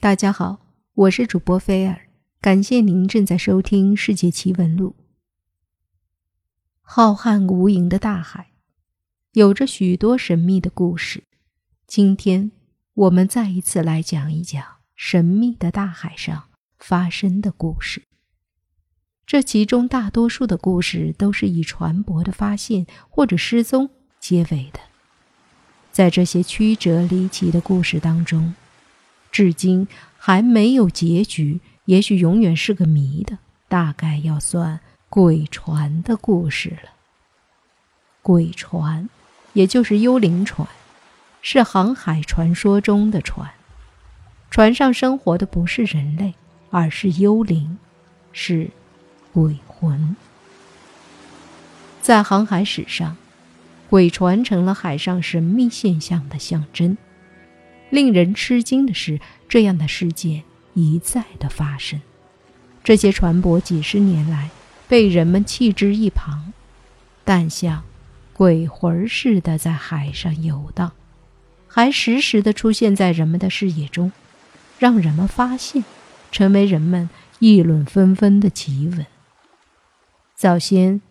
大家好，我是主播菲尔，感谢您正在收听《世界奇闻录》。浩瀚无垠的大海，有着许多神秘的故事。今天我们再一次来讲一讲神秘的大海上发生的故事。这其中大多数的故事都是以船舶的发现或者失踪结尾的。在这些曲折离奇的故事当中，至今还没有结局，也许永远是个谜的，大概要算鬼船的故事了。鬼船，也就是幽灵船，是航海传说中的船。船上生活的不是人类，而是幽灵，是鬼魂。在航海史上，鬼船成了海上神秘现象的象征。令人吃惊的是，这样的事件一再的发生。这些船舶几十年来被人们弃之一旁，但像鬼魂似的在海上游荡，还时时的出现在人们的视野中，让人们发现，成为人们议论纷纷的奇闻。早先，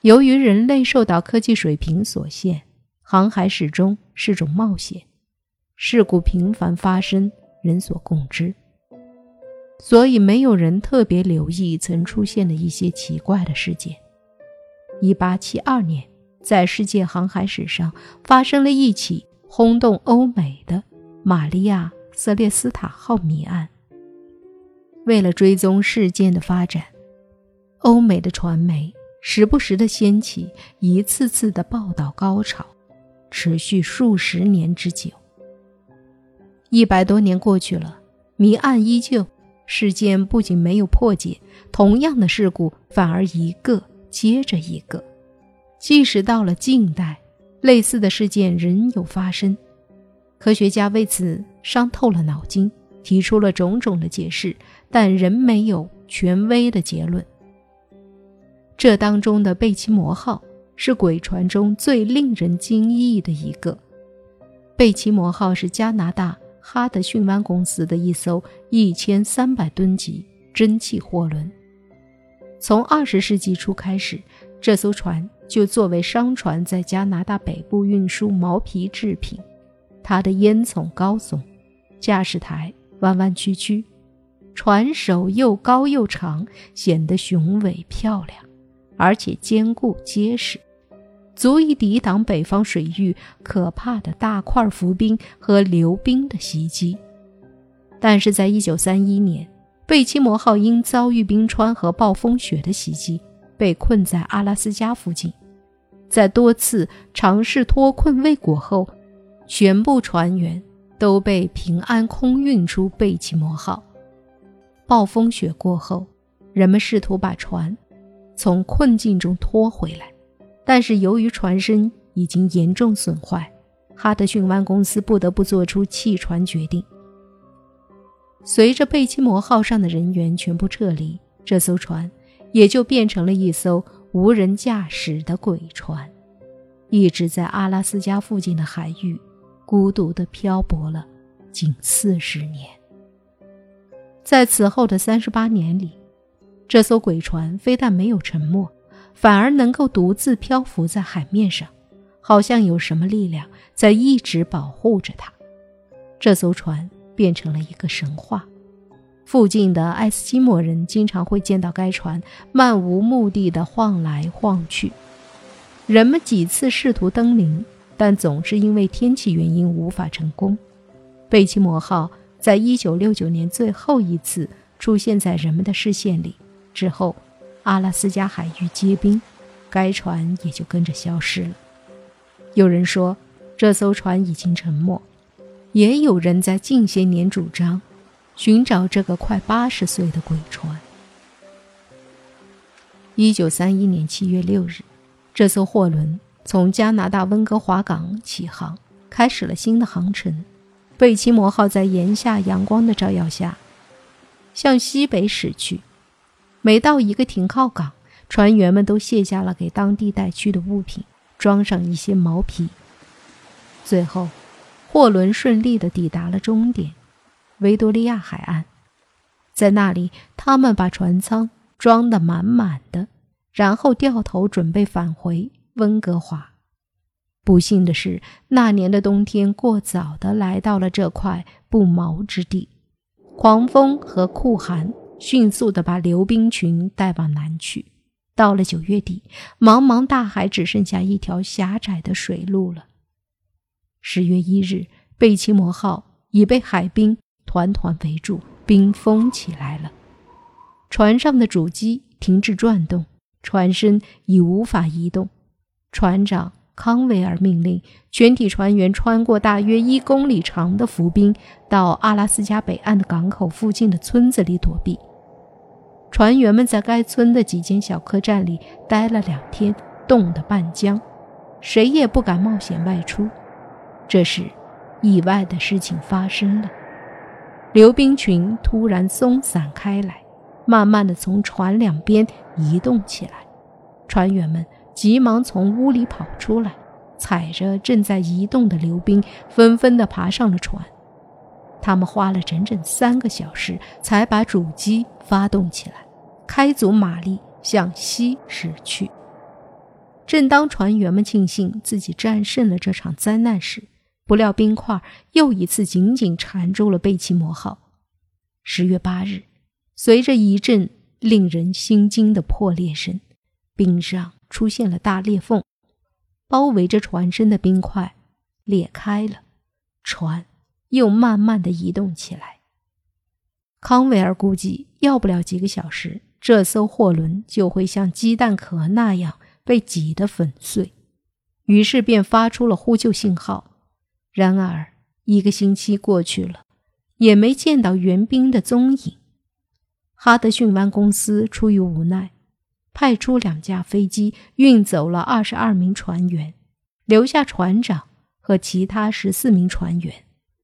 由于人类受到科技水平所限，航海始终是种冒险。事故频繁发生，人所共知，所以没有人特别留意曾出现的一些奇怪的事件。一八七二年，在世界航海史上发生了一起轰动欧美的玛利亚·瑟列斯塔号谜案。为了追踪事件的发展，欧美的传媒时不时的掀起一次次的报道高潮，持续数十年之久。一百多年过去了，谜案依旧，事件不仅没有破解，同样的事故反而一个接着一个。即使到了近代，类似的事件仍有发生。科学家为此伤透了脑筋，提出了种种的解释，但仍没有权威的结论。这当中的贝奇摩号是鬼船中最令人惊异的一个。贝奇摩号是加拿大。哈德逊湾公司的一艘一千三百吨级蒸汽货轮，从二十世纪初开始，这艘船就作为商船在加拿大北部运输毛皮制品。它的烟囱高耸，驾驶台弯弯曲曲，船首又高又长，显得雄伟漂亮，而且坚固结实。足以抵挡北方水域可怕的大块浮冰和流冰的袭击，但是在1931年，贝奇摩号因遭遇冰川和暴风雪的袭击，被困在阿拉斯加附近。在多次尝试脱困未果后，全部船员都被平安空运出贝奇摩号。暴风雪过后，人们试图把船从困境中拖回来。但是由于船身已经严重损坏，哈德逊湾公司不得不做出弃船决定。随着贝奇摩号上的人员全部撤离，这艘船也就变成了一艘无人驾驶的鬼船，一直在阿拉斯加附近的海域孤独地漂泊了近四十年。在此后的三十八年里，这艘鬼船非但没有沉没。反而能够独自漂浮在海面上，好像有什么力量在一直保护着它。这艘船变成了一个神话。附近的爱斯基摩人经常会见到该船漫无目的的晃来晃去。人们几次试图登临，但总是因为天气原因无法成功。贝奇摩号在一九六九年最后一次出现在人们的视线里之后。阿拉斯加海域结冰，该船也就跟着消失了。有人说这艘船已经沉没，也有人在近些年主张寻找这个快八十岁的鬼船。一九三一年七月六日，这艘货轮从加拿大温哥华港起航，开始了新的航程。贝奇摩号在炎夏阳光的照耀下，向西北驶去。每到一个停靠港，船员们都卸下了给当地带去的物品，装上一些毛皮。最后，货轮顺利地抵达了终点。维多利亚海岸，在那里，他们把船舱装得满满的，然后掉头准备返回温哥华。不幸的是，那年的冬天过早的来到了这块不毛之地，狂风和酷寒迅速的把流冰群带往南去。到了九月底，茫茫大海只剩下一条狭窄的水路了。十月一日，贝奇摩号已被海冰团团围住，冰封起来了。船上的主机停止转动，船身已无法移动。船长。康维尔命令全体船员穿过大约一公里长的浮冰，到阿拉斯加北岸的港口附近的村子里躲避。船员们在该村的几间小客栈里待了两天，冻得半僵，谁也不敢冒险外出。这时，意外的事情发生了：流冰群突然松散开来，慢慢地从船两边移动起来。船员们。急忙从屋里跑出来，踩着正在移动的流冰，纷纷地爬上了船。他们花了整整三个小时才把主机发动起来，开足马力向西驶去。正当船员们庆幸自己战胜了这场灾难时，不料冰块又一次紧紧缠住了贝奇摩号。十月八日，随着一阵令人心惊的破裂声，冰上。出现了大裂缝，包围着船身的冰块裂开了，船又慢慢的移动起来。康维尔估计，要不了几个小时，这艘货轮就会像鸡蛋壳那样被挤得粉碎，于是便发出了呼救信号。然而，一个星期过去了，也没见到援兵的踪影。哈德逊湾公司出于无奈。派出两架飞机运走了二十二名船员，留下船长和其他十四名船员。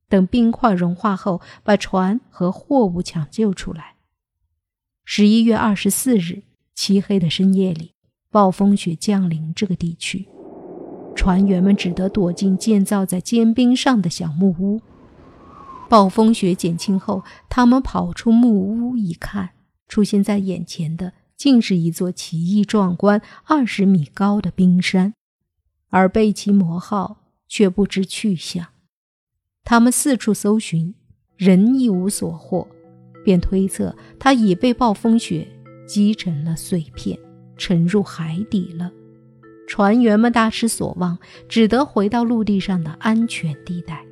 等冰块融化后，把船和货物抢救出来。十一月二十四日，漆黑的深夜里，暴风雪降临这个地区，船员们只得躲进建造在坚冰上的小木屋。暴风雪减轻后，他们跑出木屋一看，出现在眼前的。竟是一座奇异壮观、二十米高的冰山，而贝奇摩号却不知去向。他们四处搜寻，仍一无所获，便推测他已被暴风雪击成了碎片，沉入海底了。船员们大失所望，只得回到陆地上的安全地带。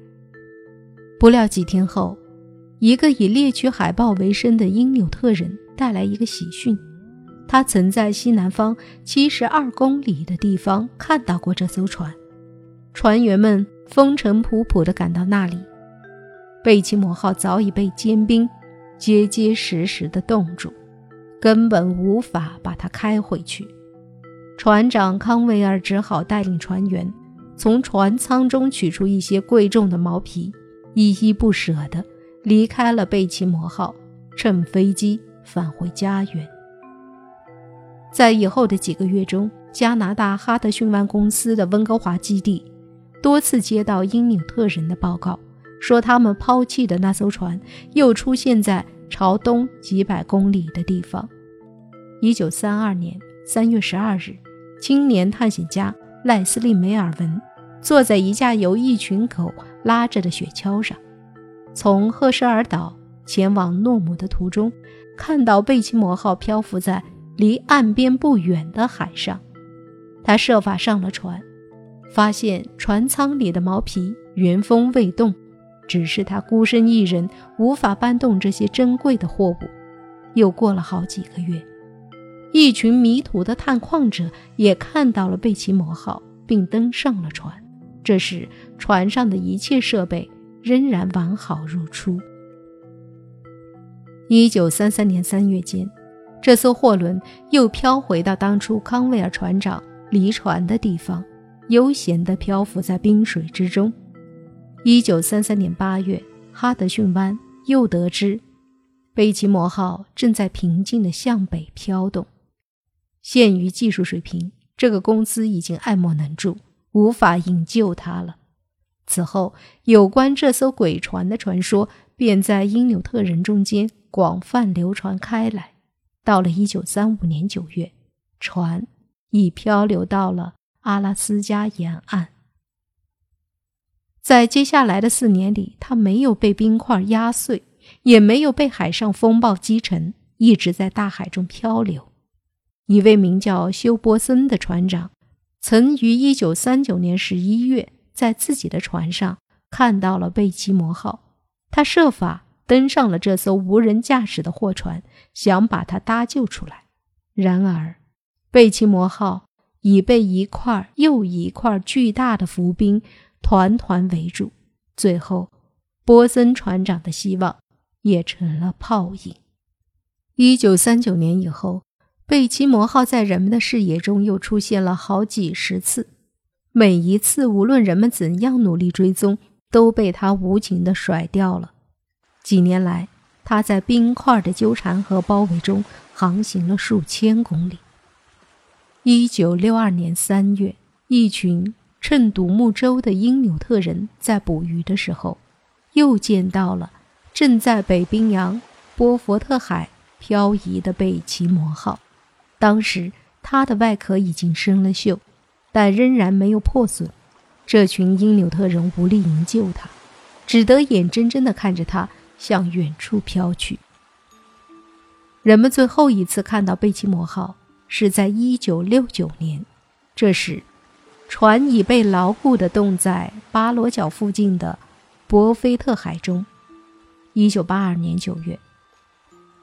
不料几天后，一个以猎取海豹为生的因纽特人带来一个喜讯。他曾在西南方七十二公里的地方看到过这艘船，船员们风尘仆仆地赶到那里，贝奇摩号早已被坚冰结结实实地冻住，根本无法把它开回去。船长康维尔只好带领船员从船舱中取出一些贵重的毛皮，依依不舍地离开了贝奇摩号，乘飞机返回家园。在以后的几个月中，加拿大哈德逊湾公司的温哥华基地多次接到因纽特人的报告，说他们抛弃的那艘船又出现在朝东几百公里的地方。一九三二年三月十二日，青年探险家赖斯利·梅尔文坐在一架由一群狗拉着的雪橇上，从赫舍尔岛前往诺姆的途中，看到贝奇摩号漂浮在。离岸边不远的海上，他设法上了船，发现船舱里的毛皮原封未动，只是他孤身一人无法搬动这些珍贵的货物。又过了好几个月，一群迷途的探矿者也看到了贝奇摩号，并登上了船。这时，船上的一切设备仍然完好如初。一九三三年三月间。这艘货轮又飘回到当初康威尔船长离船的地方，悠闲地漂浮在冰水之中。一九三三年八月，哈德逊湾又得知贝奇摩号正在平静地向北飘动。限于技术水平，这个公司已经爱莫能助，无法营救它了。此后，有关这艘鬼船的传说便在因纽特人中间广泛流传开来。到了一九三五年九月，船已漂流到了阿拉斯加沿岸。在接下来的四年里，它没有被冰块压碎，也没有被海上风暴击沉，一直在大海中漂流。一位名叫休波森的船长，曾于一九三九年十一月在自己的船上看到了贝奇摩号，他设法登上了这艘无人驾驶的货船，想把它搭救出来。然而，贝奇摩号已被一块又一块巨大的浮冰。团团围住，最后，波森船长的希望也成了泡影。一九三九年以后，贝奇摩号在人们的视野中又出现了好几十次，每一次，无论人们怎样努力追踪，都被它无情地甩掉了。几年来，它在冰块的纠缠和包围中航行了数千公里。一九六二年三月，一群。趁独木舟的因纽特人在捕鱼的时候，又见到了正在北冰洋波佛特海漂移的贝奇摩号。当时它的外壳已经生了锈，但仍然没有破损。这群因纽特人无力营救它，只得眼睁睁地看着它向远处飘去。人们最后一次看到贝奇摩号是在1969年，这时。船已被牢固地冻在巴罗角附近的博菲特海中。一九八二年九月，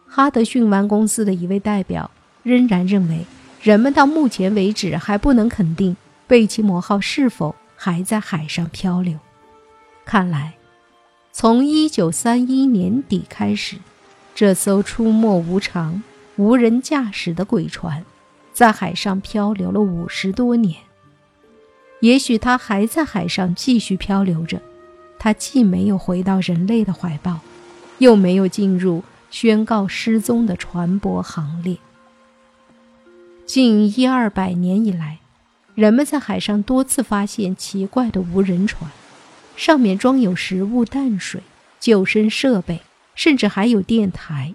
哈德逊湾公司的一位代表仍然认为，人们到目前为止还不能肯定贝奇摩号是否还在海上漂流。看来，从一九三一年底开始，这艘出没无常、无人驾驶的鬼船在海上漂流了五十多年。也许他还在海上继续漂流着，他既没有回到人类的怀抱，又没有进入宣告失踪的船舶行列。近一二百年以来，人们在海上多次发现奇怪的无人船，上面装有食物、淡水、救生设备，甚至还有电台，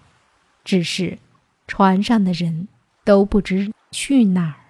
只是船上的人都不知去哪儿。